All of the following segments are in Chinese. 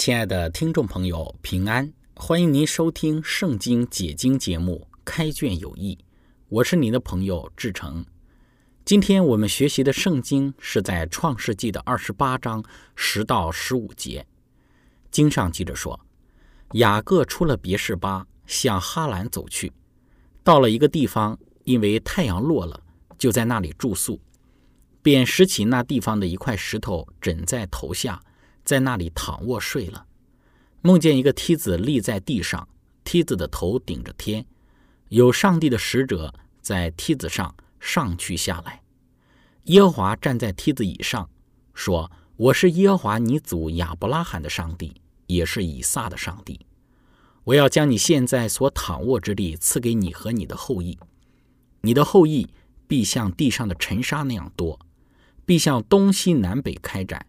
亲爱的听众朋友，平安！欢迎您收听《圣经解经》节目《开卷有益》，我是您的朋友志成。今天我们学习的圣经是在《创世纪》的二十八章十到十五节。经上记着说，雅各出了别是巴，向哈兰走去，到了一个地方，因为太阳落了，就在那里住宿，便拾起那地方的一块石头枕在头下。在那里躺卧睡了，梦见一个梯子立在地上，梯子的头顶着天，有上帝的使者在梯子上上去下来。耶和华站在梯子以上，说：“我是耶和华你祖亚伯拉罕的上帝，也是以撒的上帝。我要将你现在所躺卧之地赐给你和你的后裔，你的后裔必像地上的尘沙那样多，必向东西南北开展。”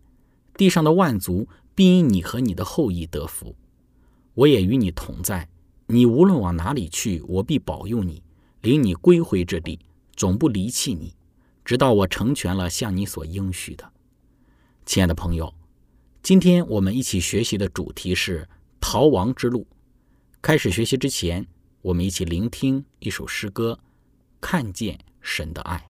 地上的万族必因你和你的后裔得福，我也与你同在。你无论往哪里去，我必保佑你，领你归回这地，总不离弃你，直到我成全了向你所应许的。亲爱的朋友，今天我们一起学习的主题是逃亡之路。开始学习之前，我们一起聆听一首诗歌，看见神的爱。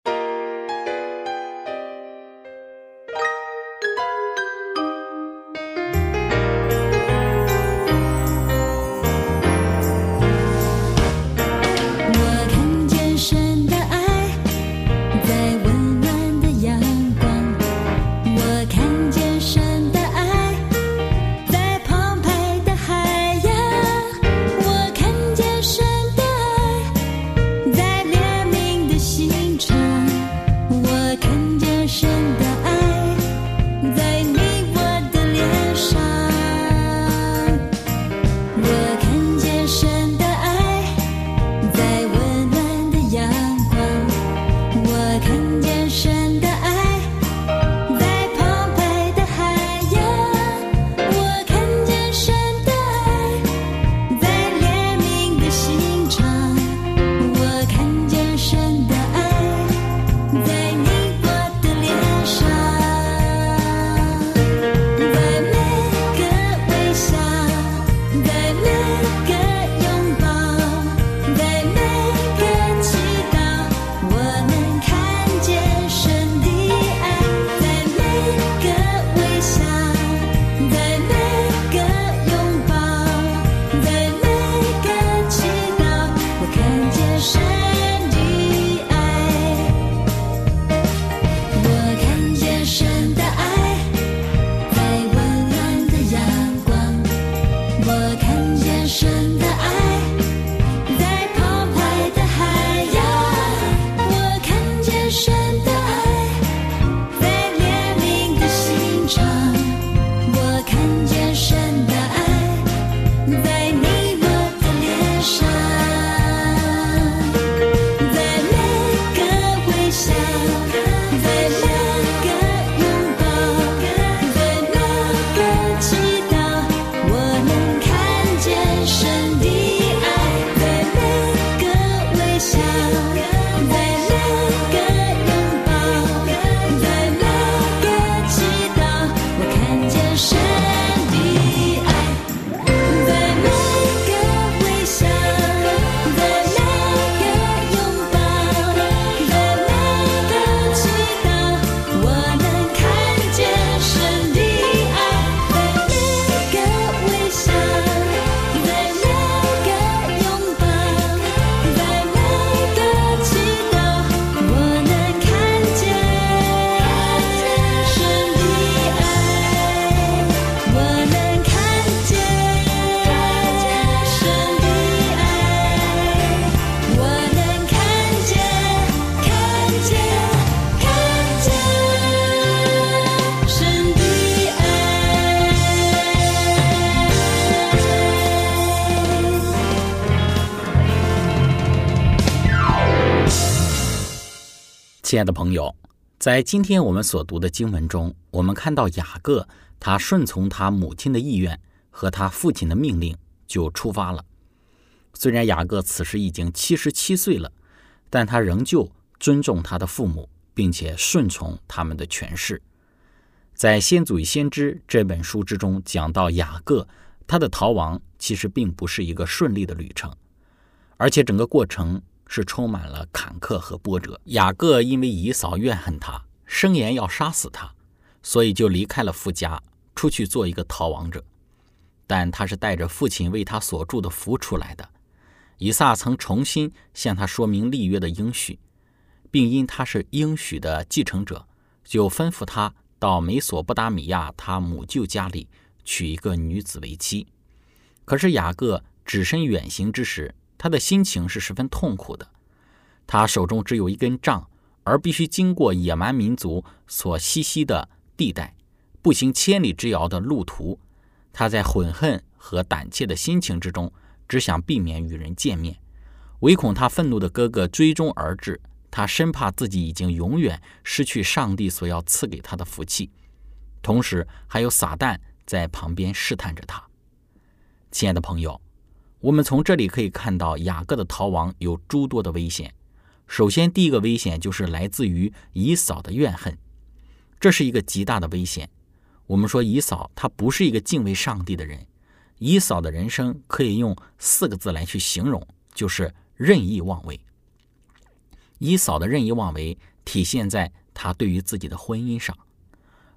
亲爱的朋友，在今天我们所读的经文中，我们看到雅各他顺从他母亲的意愿和他父亲的命令，就出发了。虽然雅各此时已经七十七岁了，但他仍旧尊重他的父母，并且顺从他们的权势。在《先祖与先知》这本书之中，讲到雅各他的逃亡，其实并不是一个顺利的旅程，而且整个过程是充满了坎坷和波折。雅各因为姨嫂怨恨他，声言要杀死他，所以就离开了夫家，出去做一个逃亡者。但他是带着父亲为他所住的福出来的。以撒曾重新向他说明立约的应许，并因他是应许的继承者，就吩咐他。到美索不达米亚，他母舅家里娶一个女子为妻。可是雅各只身远行之时，他的心情是十分痛苦的。他手中只有一根杖，而必须经过野蛮民族所栖息的地带，步行千里之遥的路途。他在悔恨和胆怯的心情之中，只想避免与人见面，唯恐他愤怒的哥哥追踪而至。他生怕自己已经永远失去上帝所要赐给他的福气，同时还有撒旦在旁边试探着他。亲爱的朋友，我们从这里可以看到雅各的逃亡有诸多的危险。首先，第一个危险就是来自于以扫的怨恨，这是一个极大的危险。我们说以扫他不是一个敬畏上帝的人，以扫的人生可以用四个字来去形容，就是任意妄为。以扫的任意妄为体现在他对于自己的婚姻上。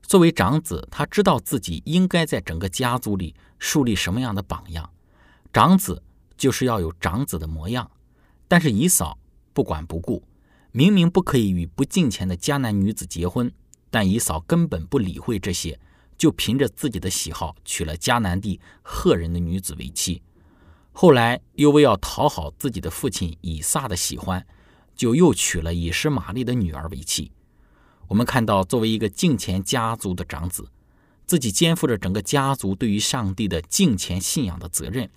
作为长子，他知道自己应该在整个家族里树立什么样的榜样。长子就是要有长子的模样。但是以扫不管不顾，明明不可以与不敬虔的迦南女子结婚，但以扫根本不理会这些，就凭着自己的喜好娶了迦南地赫人的女子为妻。后来又为要讨好自己的父亲以撒的喜欢。就又娶了以实玛利的女儿为妻。我们看到，作为一个敬虔家族的长子，自己肩负着整个家族对于上帝的敬虔信仰的责任，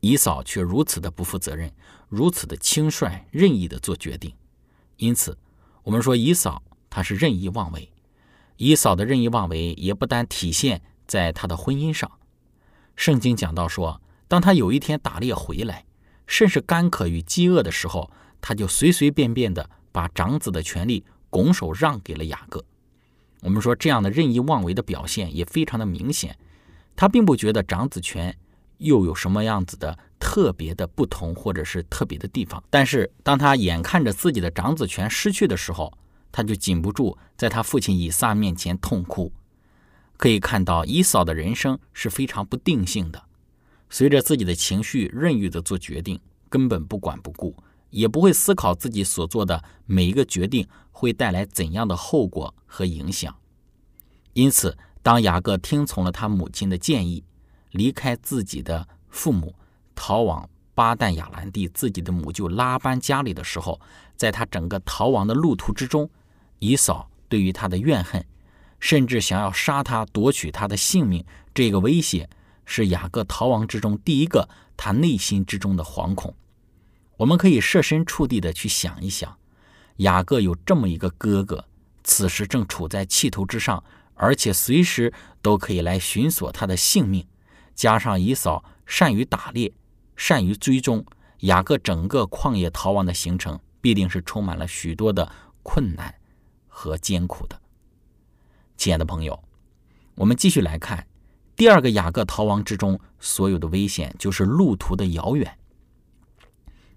以嫂却如此的不负责任，如此的轻率任意的做决定。因此，我们说以嫂她是任意妄为。以嫂的任意妄为也不单体现在她的婚姻上。圣经讲到说，当她有一天打猎回来，甚是干渴与饥饿的时候。她就随随便便的把长子的权利拱手让给了雅各。我们说这样的任意妄为的表现也非常的明显。她并不觉得长子权又有什么样子的特别的不同或者是特别的地方。但是当他眼看着自己的长子权失去的时候，他就禁不住在他父亲以撒面前痛哭。可以看到以扫的人生是非常不定性的，随着自己的情绪任意的做决定，根本不管不顾。也不会思考自己所做的每一个决定会带来怎样的后果和影响。因此，当雅各听从了他母亲的建议，离开自己的父母，逃往巴旦亚兰地自己的母舅拉班家里的时候，在他整个逃亡的路途之中，以扫对于他的怨恨，甚至想要杀他、夺取他的性命，这个威胁，是雅各逃亡之中第一个他内心之中的惶恐。我们可以设身处地的去想一想，雅各有这么一个哥哥，此时正处在气头之上，而且随时都可以来寻索他的性命。加上以扫善于打猎，善于追踪，雅各整个旷野逃亡的行程必定是充满了许多的困难和艰苦的。亲爱的朋友，我们继续来看第二个雅各逃亡之中所有的危险，就是路途的遥远。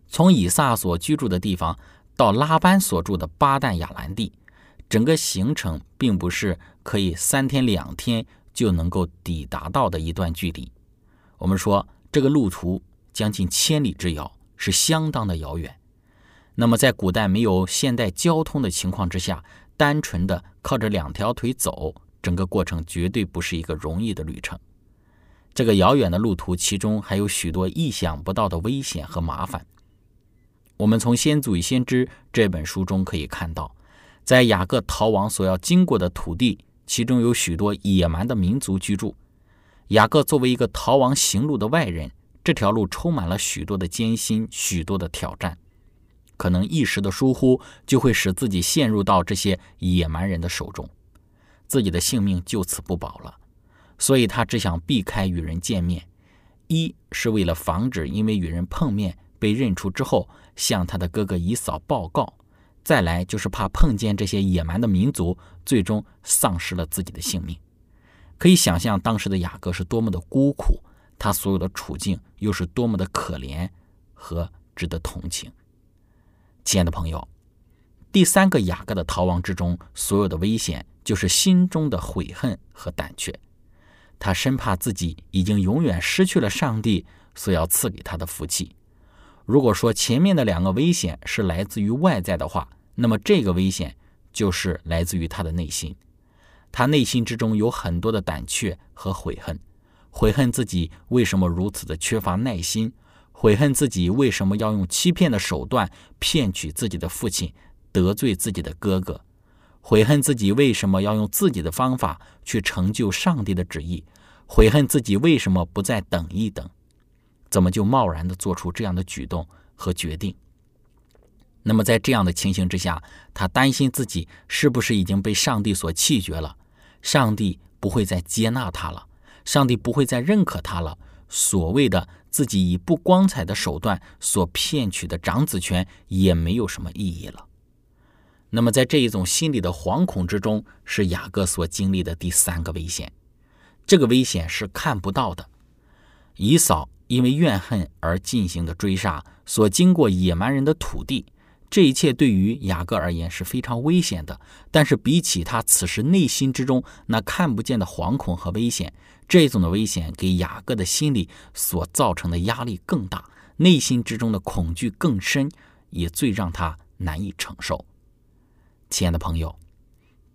从以撒所居住的地方到拉班所住的巴旦亚兰地，整个行程并不是可以三天两天就能够抵达到的一段距离。我们说这个路途将近千里之遥，是相当的遥远。那么在古代没有现代交通的情况之下，单纯的靠着两条腿走，整个过程绝对不是一个容易的旅程。这个遥远的路途，其中还有许多意想不到的危险和麻烦。我们从《先祖与先知》这本书中可以看到，在雅各逃亡所要经过的土地，其中有许多野蛮的民族居住。雅各作为一个逃亡行路的外人，这条路充满了许多的艰辛，许多的挑战。可能一时的疏忽就会使自己陷入到这些野蛮人的手中，自己的性命就此不保了。所以他只想避开与人见面，一是为了防止因为与人碰面被认出之后向他的哥哥以嫂报告；再来就是怕碰见这些野蛮的民族，最终丧失了自己的性命。可以想象当时的雅各是多么的孤苦，他所有的处境又是多么的可怜和值得同情。亲爱的朋友，第三个雅各的逃亡之中，所有的危险就是心中的悔恨和胆怯。他生怕自己已经永远失去了上帝所要赐给他的福气。如果说前面的两个危险是来自于外在的话，那么这个危险就是来自于他的内心。他内心之中有很多的胆怯和悔恨，悔恨自己为什么如此的缺乏耐心，悔恨自己为什么要用欺骗的手段骗取自己的父亲，得罪自己的哥哥。悔恨自己为什么要用自己的方法去成就上帝的旨意，悔恨自己为什么不再等一等，怎么就贸然的做出这样的举动和决定？那么在这样的情形之下，他担心自己是不是已经被上帝所弃绝了，上帝不会再接纳他了，上帝不会再认可他了，所谓的自己以不光彩的手段所骗取的长子权也没有什么意义了。那么，在这一种心理的惶恐之中，是雅各所经历的第三个危险。这个危险是看不到的。以扫因为怨恨而进行的追杀，所经过野蛮人的土地，这一切对于雅各而言是非常危险的。但是，比起他此时内心之中那看不见的惶恐和危险，这种的危险给雅各的心理所造成的压力更大，内心之中的恐惧更深，也最让他难以承受。亲爱的朋友，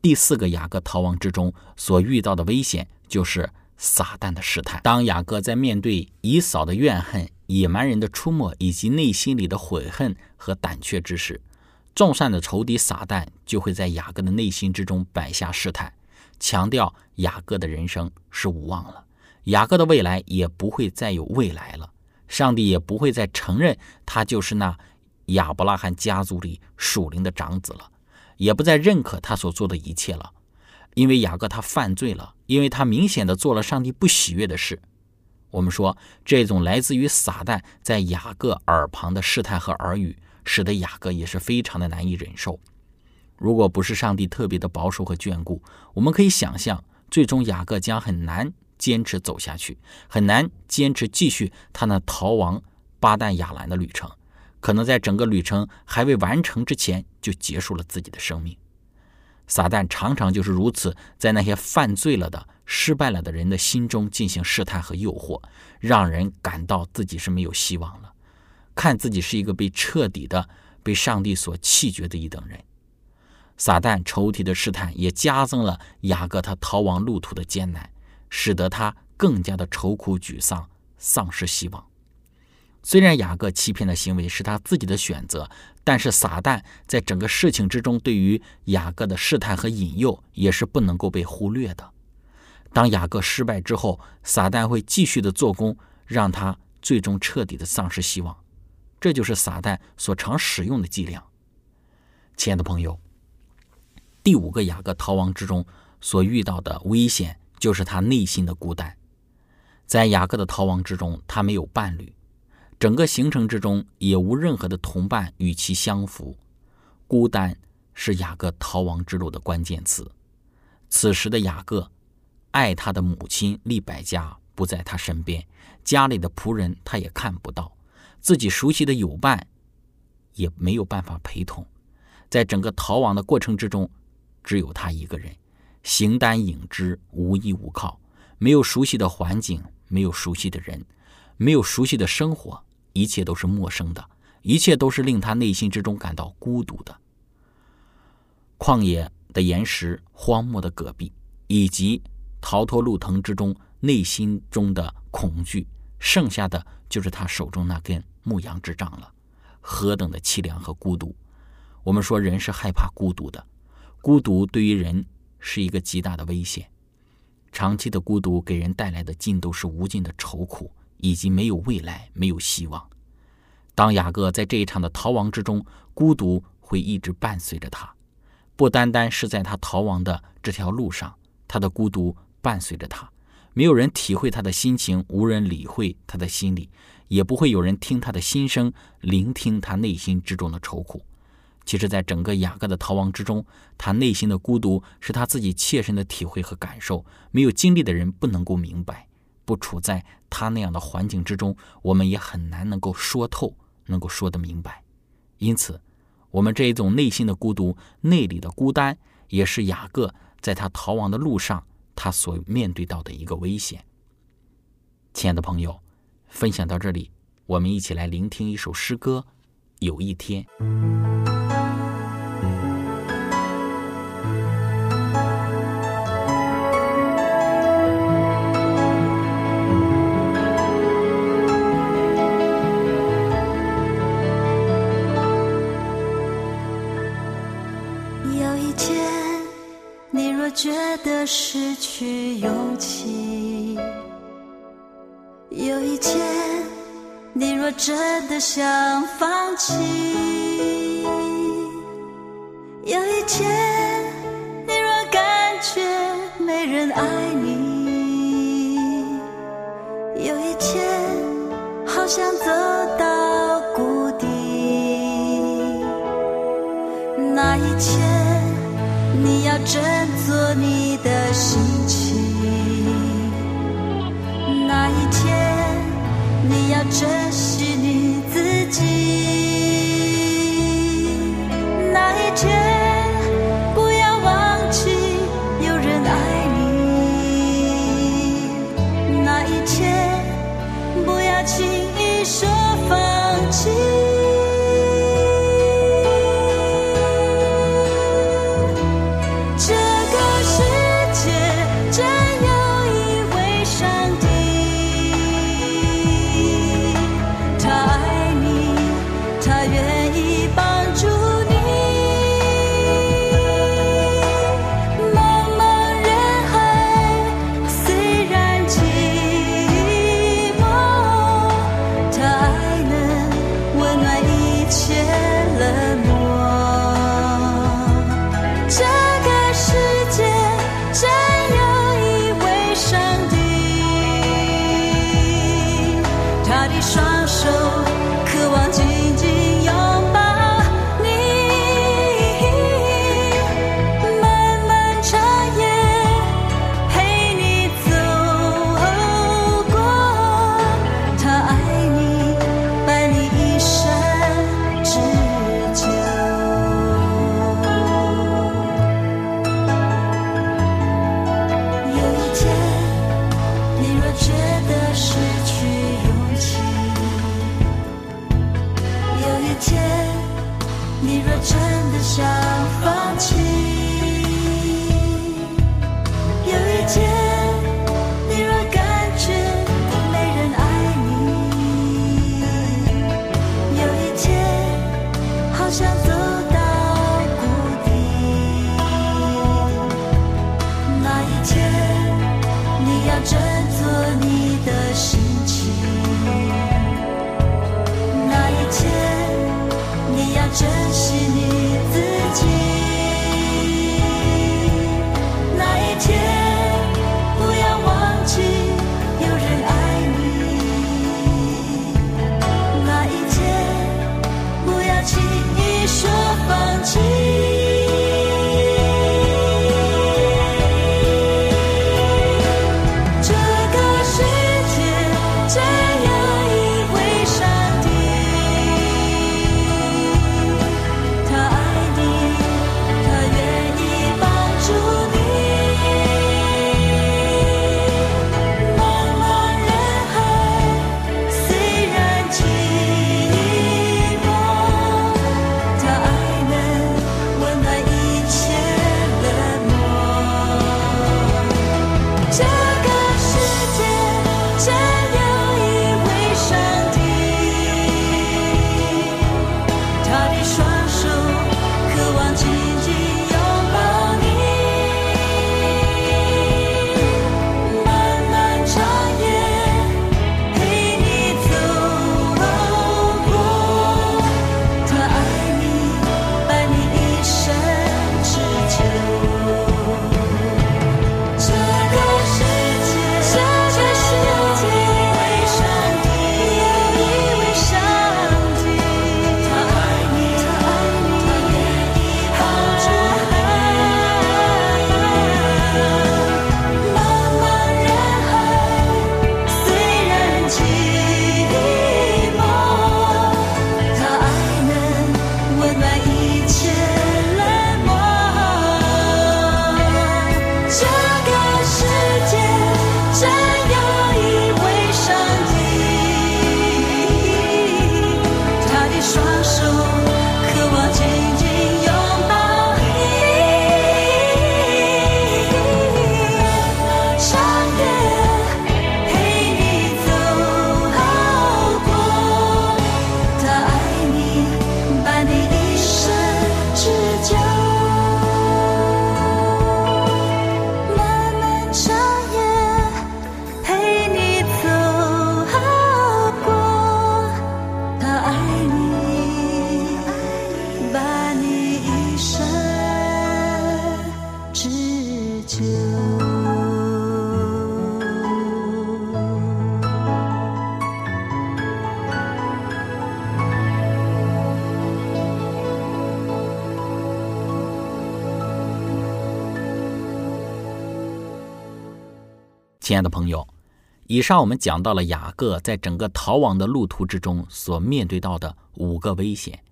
第四个雅各逃亡之中所遇到的危险就是撒旦的试探。当雅各在面对以扫的怨恨、野蛮人的出没以及内心里的悔恨和胆怯之时，众善的仇敌撒旦就会在雅各的内心之中摆下试探，强调雅各的人生是无望了，雅各的未来也不会再有未来了，上帝也不会再承认他就是那亚伯拉罕家族里属灵的长子了。也不再认可他所做的一切了，因为雅各他犯罪了，因为他明显的做了上帝不喜悦的事。我们说，这种来自于撒旦在雅各耳旁的试探和耳语，使得雅各也是非常的难以忍受。如果不是上帝特别的保守和眷顾，我们可以想象，最终雅各将很难坚持走下去，很难坚持继续他那逃亡巴旦亚兰的旅程。可能在整个旅程还未完成之前，就结束了自己的生命。撒旦常常就是如此，在那些犯罪了的、失败了的人的心中进行试探和诱惑，让人感到自己是没有希望了，看自己是一个被彻底的被上帝所弃绝的一等人。撒旦抽屉的试探也加增了雅各他逃亡路途的艰难，使得他更加的愁苦沮丧，丧失希望。虽然雅各欺骗的行为是他自己的选择，但是撒旦在整个事情之中对于雅各的试探和引诱也是不能够被忽略的。当雅各失败之后，撒旦会继续的做工，让他最终彻底的丧失希望。这就是撒旦所常使用的伎俩。亲爱的朋友，第五个雅各逃亡之中所遇到的危险，就是他内心的孤单。在雅各的逃亡之中，他没有伴侣。整个行程之中也无任何的同伴与其相符，孤单是雅各逃亡之路的关键词。此时的雅各，爱他的母亲利百加不在他身边，家里的仆人他也看不到，自己熟悉的友伴也没有办法陪同。在整个逃亡的过程之中，只有他一个人，形单影只，无依无靠，没有熟悉的环境，没有熟悉的人，没有熟悉的生活。一切都是陌生的，一切都是令他内心之中感到孤独的。旷野的岩石、荒漠的戈壁，以及逃脱路藤之中内心中的恐惧，剩下的就是他手中那根牧羊之杖了。何等的凄凉和孤独！我们说人是害怕孤独的，孤独对于人是一个极大的危险。长期的孤独给人带来的尽都是无尽的愁苦。以及没有未来，没有希望。当雅各在这一场的逃亡之中，孤独会一直伴随着他，不单单是在他逃亡的这条路上，他的孤独伴随着他，没有人体会他的心情，无人理会他的心理，也不会有人听他的心声，聆听他内心之中的愁苦。其实，在整个雅各的逃亡之中，他内心的孤独是他自己切身的体会和感受，没有经历的人不能够明白，不处在他那样的环境之中，我们也很难能够说透。能够说得明白，因此，我们这一种内心的孤独、内里的孤单，也是雅各在他逃亡的路上他所面对到的一个危险。亲爱的朋友，分享到这里，我们一起来聆听一首诗歌。有一天。失去勇气，有一天，你若真的想放弃，有一天，你若感觉没人爱你，有一天，好想走到谷底，那一天，你要真。你你若真的想放弃。爱的朋友，以上我们讲到了雅各在整个逃亡的路途之中所面对到的五个危险，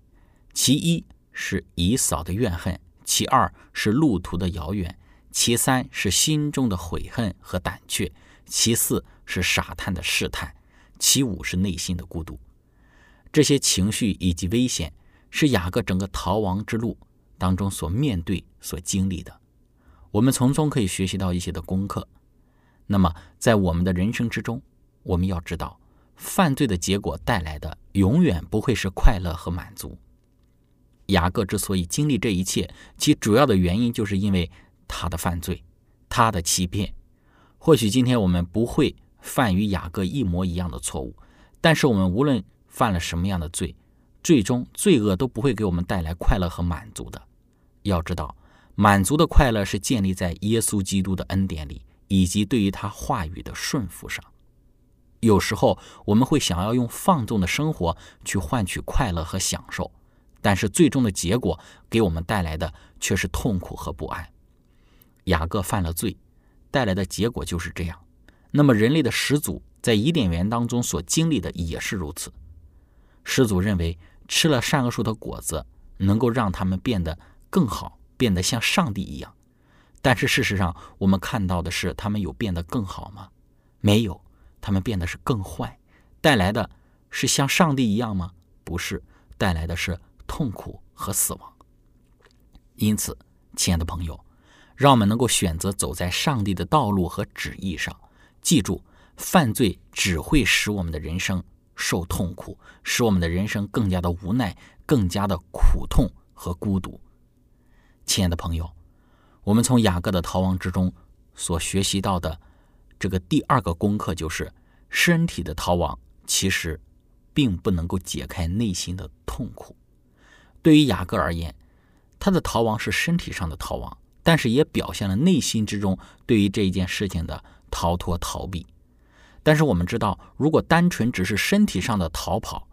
其一是以扫的怨恨，其二是路途的遥远，其三是心中的悔恨和胆怯，其四是傻探的试探，其五是内心的孤独。这些情绪以及危险，是雅各整个逃亡之路当中所面对、所经历的。我们从中可以学习到一些的功课。那么，在我们的人生之中，我们要知道，犯罪的结果带来的永远不会是快乐和满足。雅各之所以经历这一切，其主要的原因就是因为他的犯罪，他的欺骗。或许今天我们不会犯与雅各一模一样的错误，但是我们无论犯了什么样的罪，最终罪恶都不会给我们带来快乐和满足的。要知道，满足的快乐是建立在耶稣基督的恩典里。以及对于他话语的顺服上，有时候我们会想要用放纵的生活去换取快乐和享受，但是最终的结果给我们带来的却是痛苦和不安。雅各犯了罪，带来的结果就是这样。那么人类的始祖在伊甸园当中所经历的也是如此。始祖认为吃了善恶树的果子能够让他们变得更好，变得像上帝一样。但是事实上，我们看到的是，他们有变得更好吗？没有，他们变得是更坏，带来的是像上帝一样吗？不是，带来的是痛苦和死亡。因此，亲爱的朋友，让我们能够选择走在上帝的道路和旨意上。记住，犯罪只会使我们的人生受痛苦，使我们的人生更加的无奈，更加的苦痛和孤独。亲爱的朋友。我们从雅各的逃亡之中所学习到的这个第二个功课，就是身体的逃亡其实并不能够解开内心的痛苦。对于雅各而言，他的逃亡是身体上的逃亡，但是也表现了内心之中对于这一件事情的逃脱逃避。但是我们知道，如果单纯只是身体上的逃跑，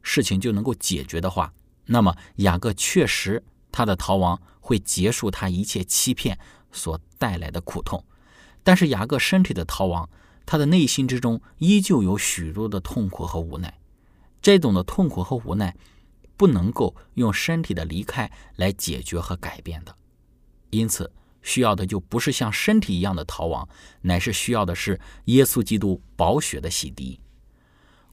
事情就能够解决的话，那么雅各确实。他的逃亡会结束他一切欺骗所带来的苦痛，但是雅各身体的逃亡，他的内心之中依旧有许多的痛苦和无奈。这种的痛苦和无奈，不能够用身体的离开来解决和改变的。因此，需要的就不是像身体一样的逃亡，乃是需要的是耶稣基督宝血的洗涤。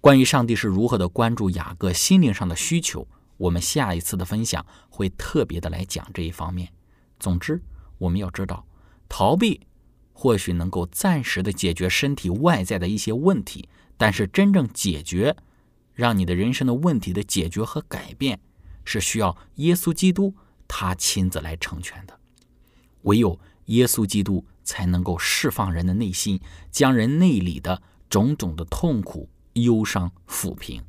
关于上帝是如何的关注雅各心灵上的需求。我们下一次的分享会特别的来讲这一方面。总之，我们要知道，逃避或许能够暂时的解决身体外在的一些问题，但是真正解决让你的人生的问题的解决和改变，是需要耶稣基督他亲自来成全的。唯有耶稣基督才能够释放人的内心，将人内里的种种的痛苦、忧伤抚平，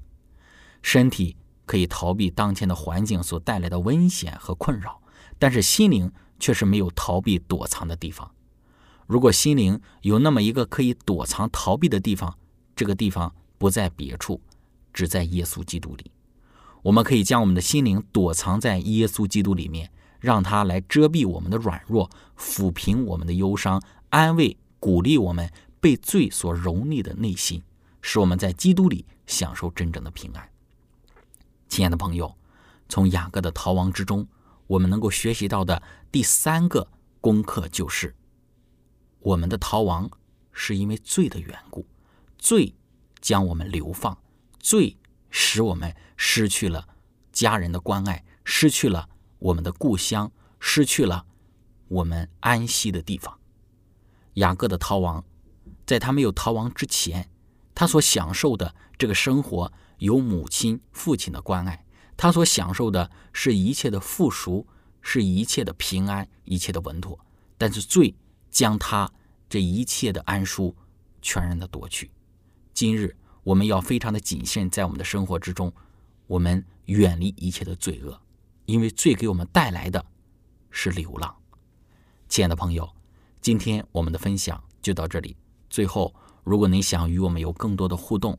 身体。可以逃避当前的环境所带来的危险和困扰，但是心灵却是没有逃避躲藏的地方。如果心灵有那么一个可以躲藏逃避的地方，这个地方不在别处，只在耶稣基督里。我们可以将我们的心灵躲藏在耶稣基督里面，让他来遮蔽我们的软弱，抚平我们的忧伤，安慰、鼓励我们被罪所蹂躏的内心，使我们在基督里享受真正的平安。亲爱的朋友，从雅各的逃亡之中，我们能够学习到的第三个功课就是：我们的逃亡是因为罪的缘故，罪将我们流放，罪使我们失去了家人的关爱，失去了我们的故乡，失去了我们安息的地方。雅各的逃亡，在他没有逃亡之前，他所享受的这个生活。有母亲、父亲的关爱，他所享受的是一切的富足，是一切的平安，一切的稳妥。但是罪将他这一切的安舒全然的夺去。今日我们要非常的谨慎，在我们的生活之中，我们远离一切的罪恶，因为罪给我们带来的是流浪。亲爱的朋友，今天我们的分享就到这里。最后，如果你想与我们有更多的互动，